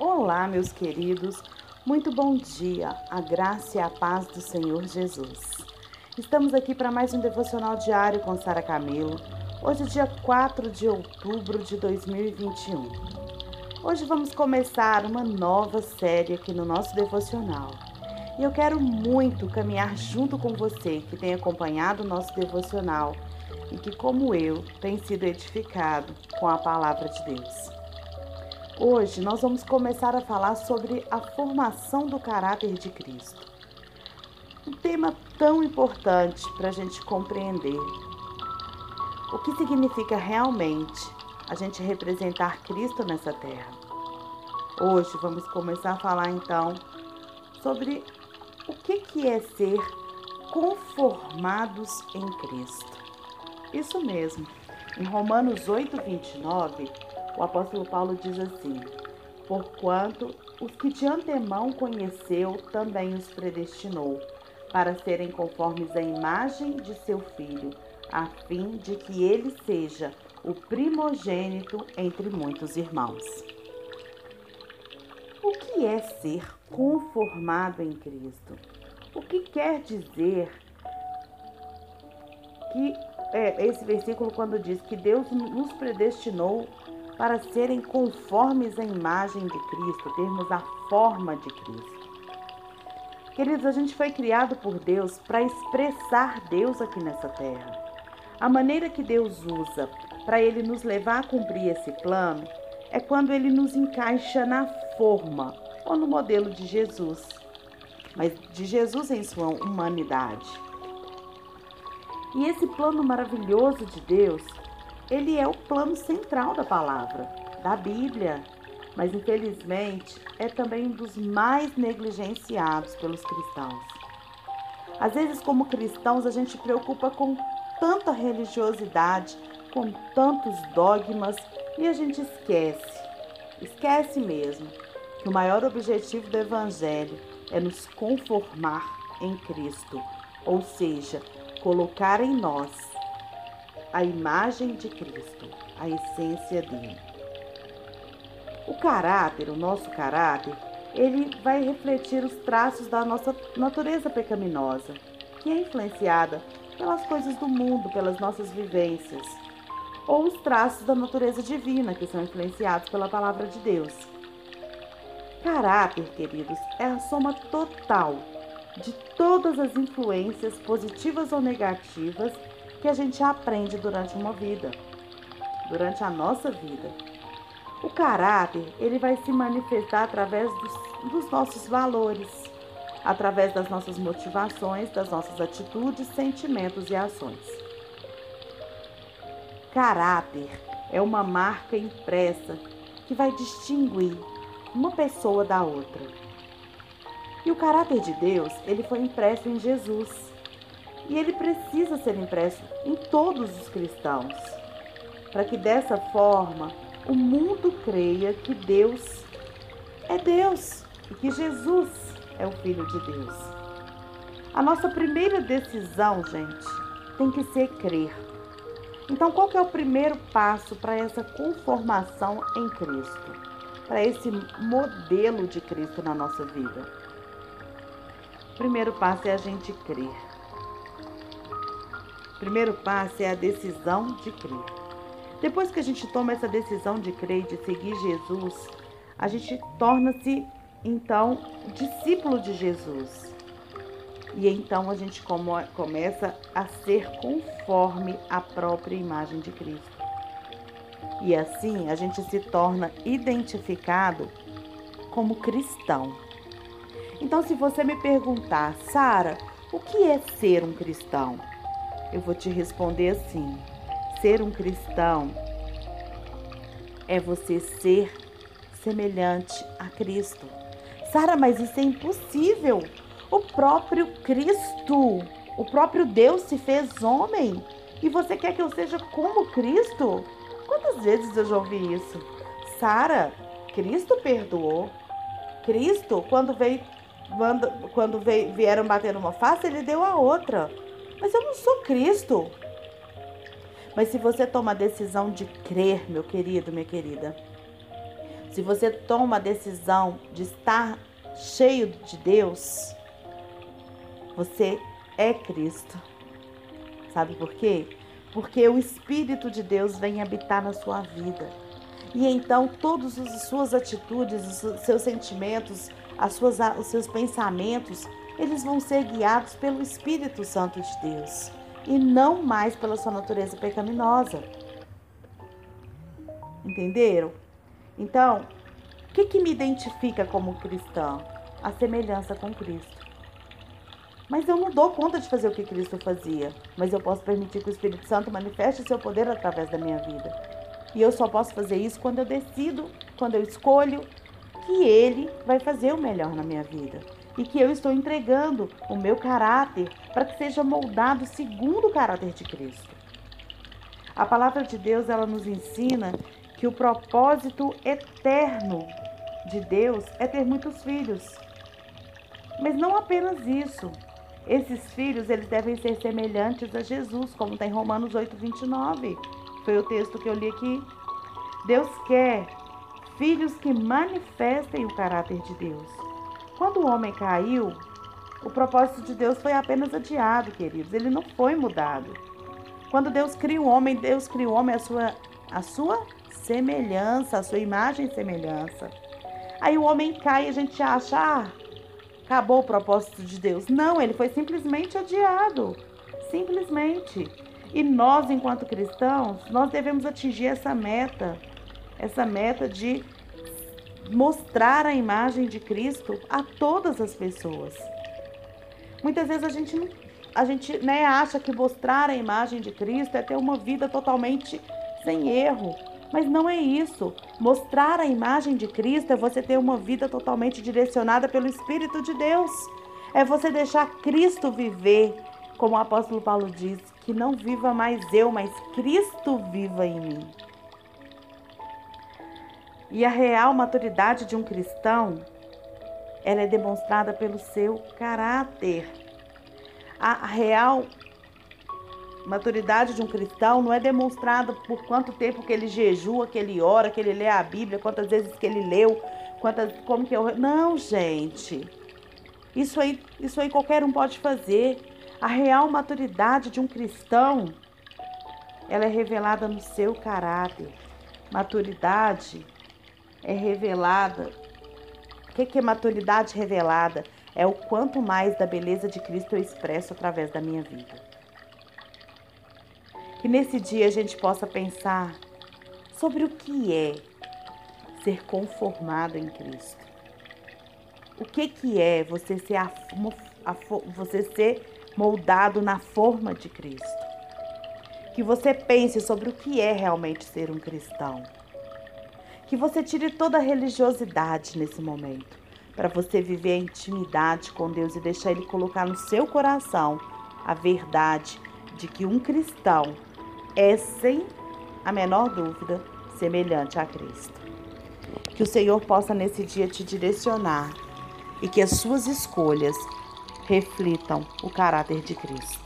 Olá, meus queridos. Muito bom dia. A graça e a paz do Senhor Jesus. Estamos aqui para mais um devocional diário com Sara Camilo. Hoje, dia 4 de outubro de 2021. Hoje vamos começar uma nova série aqui no nosso devocional. E eu quero muito caminhar junto com você que tem acompanhado o nosso devocional e que, como eu, tem sido edificado com a palavra de Deus. Hoje nós vamos começar a falar sobre a formação do caráter de Cristo. Um tema tão importante para a gente compreender. O que significa realmente a gente representar Cristo nessa terra? Hoje vamos começar a falar então sobre o que, que é ser conformados em Cristo. Isso mesmo. Em Romanos 8, 29, o apóstolo Paulo diz assim: Porquanto os que de antemão conheceu, também os predestinou, para serem conformes à imagem de seu filho, a fim de que ele seja o primogênito entre muitos irmãos. O que é ser conformado em Cristo? O que quer dizer que é, esse versículo quando diz que Deus nos predestinou para serem conformes à imagem de Cristo, termos a forma de Cristo. Queridos, a gente foi criado por Deus para expressar Deus aqui nessa terra. A maneira que Deus usa para Ele nos levar a cumprir esse plano é quando Ele nos encaixa na forma ou no modelo de Jesus, mas de Jesus em sua humanidade. E esse plano maravilhoso de Deus ele é o plano central da palavra, da Bíblia, mas infelizmente é também um dos mais negligenciados pelos cristãos. Às vezes, como cristãos, a gente preocupa com tanta religiosidade, com tantos dogmas e a gente esquece, esquece mesmo, que o maior objetivo do Evangelho é nos conformar em Cristo, ou seja, colocar em nós a imagem de Cristo, a essência dele. O caráter, o nosso caráter, ele vai refletir os traços da nossa natureza pecaminosa, que é influenciada pelas coisas do mundo, pelas nossas vivências, ou os traços da natureza divina, que são influenciados pela palavra de Deus. Caráter, queridos, é a soma total de todas as influências positivas ou negativas que a gente aprende durante uma vida, durante a nossa vida. O caráter, ele vai se manifestar através dos, dos nossos valores, através das nossas motivações, das nossas atitudes, sentimentos e ações. Caráter é uma marca impressa que vai distinguir uma pessoa da outra. E o caráter de Deus, ele foi impresso em Jesus e ele precisa ser impresso em todos os cristãos, para que dessa forma o mundo creia que Deus é Deus e que Jesus é o Filho de Deus. A nossa primeira decisão, gente, tem que ser crer. Então, qual que é o primeiro passo para essa conformação em Cristo? Para esse modelo de Cristo na nossa vida? O primeiro passo é a gente crer primeiro passo é a decisão de crer. Depois que a gente toma essa decisão de crer de seguir Jesus, a gente torna-se então discípulo de Jesus. E então a gente começa a ser conforme a própria imagem de Cristo. E assim a gente se torna identificado como cristão. Então, se você me perguntar, Sara, o que é ser um cristão? Eu vou te responder assim: ser um cristão é você ser semelhante a Cristo. Sara, mas isso é impossível. O próprio Cristo, o próprio Deus se fez homem. E você quer que eu seja como Cristo? Quantas vezes eu já ouvi isso? Sara, Cristo perdoou. Cristo, quando veio, quando, veio, vieram bater numa face, ele deu a outra. Mas eu não sou Cristo. Mas se você toma a decisão de crer, meu querido, minha querida, se você toma a decisão de estar cheio de Deus, você é Cristo. Sabe por quê? Porque o Espírito de Deus vem habitar na sua vida. E então todas as suas atitudes, os seus sentimentos, as suas, os seus pensamentos, eles vão ser guiados pelo Espírito Santo de Deus e não mais pela sua natureza pecaminosa. Entenderam? Então, o que, que me identifica como cristão? A semelhança com Cristo. Mas eu não dou conta de fazer o que Cristo fazia. Mas eu posso permitir que o Espírito Santo manifeste seu poder através da minha vida. E eu só posso fazer isso quando eu decido, quando eu escolho que Ele vai fazer o melhor na minha vida. E que eu estou entregando o meu caráter para que seja moldado segundo o caráter de Cristo. A palavra de Deus ela nos ensina que o propósito eterno de Deus é ter muitos filhos. Mas não apenas isso. Esses filhos eles devem ser semelhantes a Jesus, como está em Romanos 8, 29. Foi o texto que eu li aqui. Deus quer filhos que manifestem o caráter de Deus. Quando o homem caiu, o propósito de Deus foi apenas adiado, queridos. Ele não foi mudado. Quando Deus cria o homem, Deus cria o homem a sua, a sua semelhança, a sua imagem e semelhança. Aí o homem cai e a gente acha, ah, acabou o propósito de Deus. Não, ele foi simplesmente adiado. Simplesmente. E nós, enquanto cristãos, nós devemos atingir essa meta, essa meta de mostrar a imagem de Cristo a todas as pessoas. Muitas vezes a gente a gente né, acha que mostrar a imagem de Cristo é ter uma vida totalmente sem erro, mas não é isso. Mostrar a imagem de Cristo é você ter uma vida totalmente direcionada pelo Espírito de Deus. É você deixar Cristo viver, como o apóstolo Paulo diz, que não viva mais eu, mas Cristo viva em mim. E a real maturidade de um cristão, ela é demonstrada pelo seu caráter. A real maturidade de um cristão não é demonstrada por quanto tempo que ele jejua, que ele ora, que ele lê a Bíblia, quantas vezes que ele leu, quantas, como que eu. Não, gente. Isso aí, isso aí qualquer um pode fazer. A real maturidade de um cristão, ela é revelada no seu caráter. Maturidade é revelada. O que é maturidade revelada? É o quanto mais da beleza de Cristo eu expresso através da minha vida. Que nesse dia a gente possa pensar sobre o que é ser conformado em Cristo. O que que é você ser, a, a, você ser moldado na forma de Cristo? Que você pense sobre o que é realmente ser um cristão. Que você tire toda a religiosidade nesse momento, para você viver a intimidade com Deus e deixar Ele colocar no seu coração a verdade de que um cristão é, sem a menor dúvida, semelhante a Cristo. Que o Senhor possa nesse dia te direcionar e que as suas escolhas reflitam o caráter de Cristo.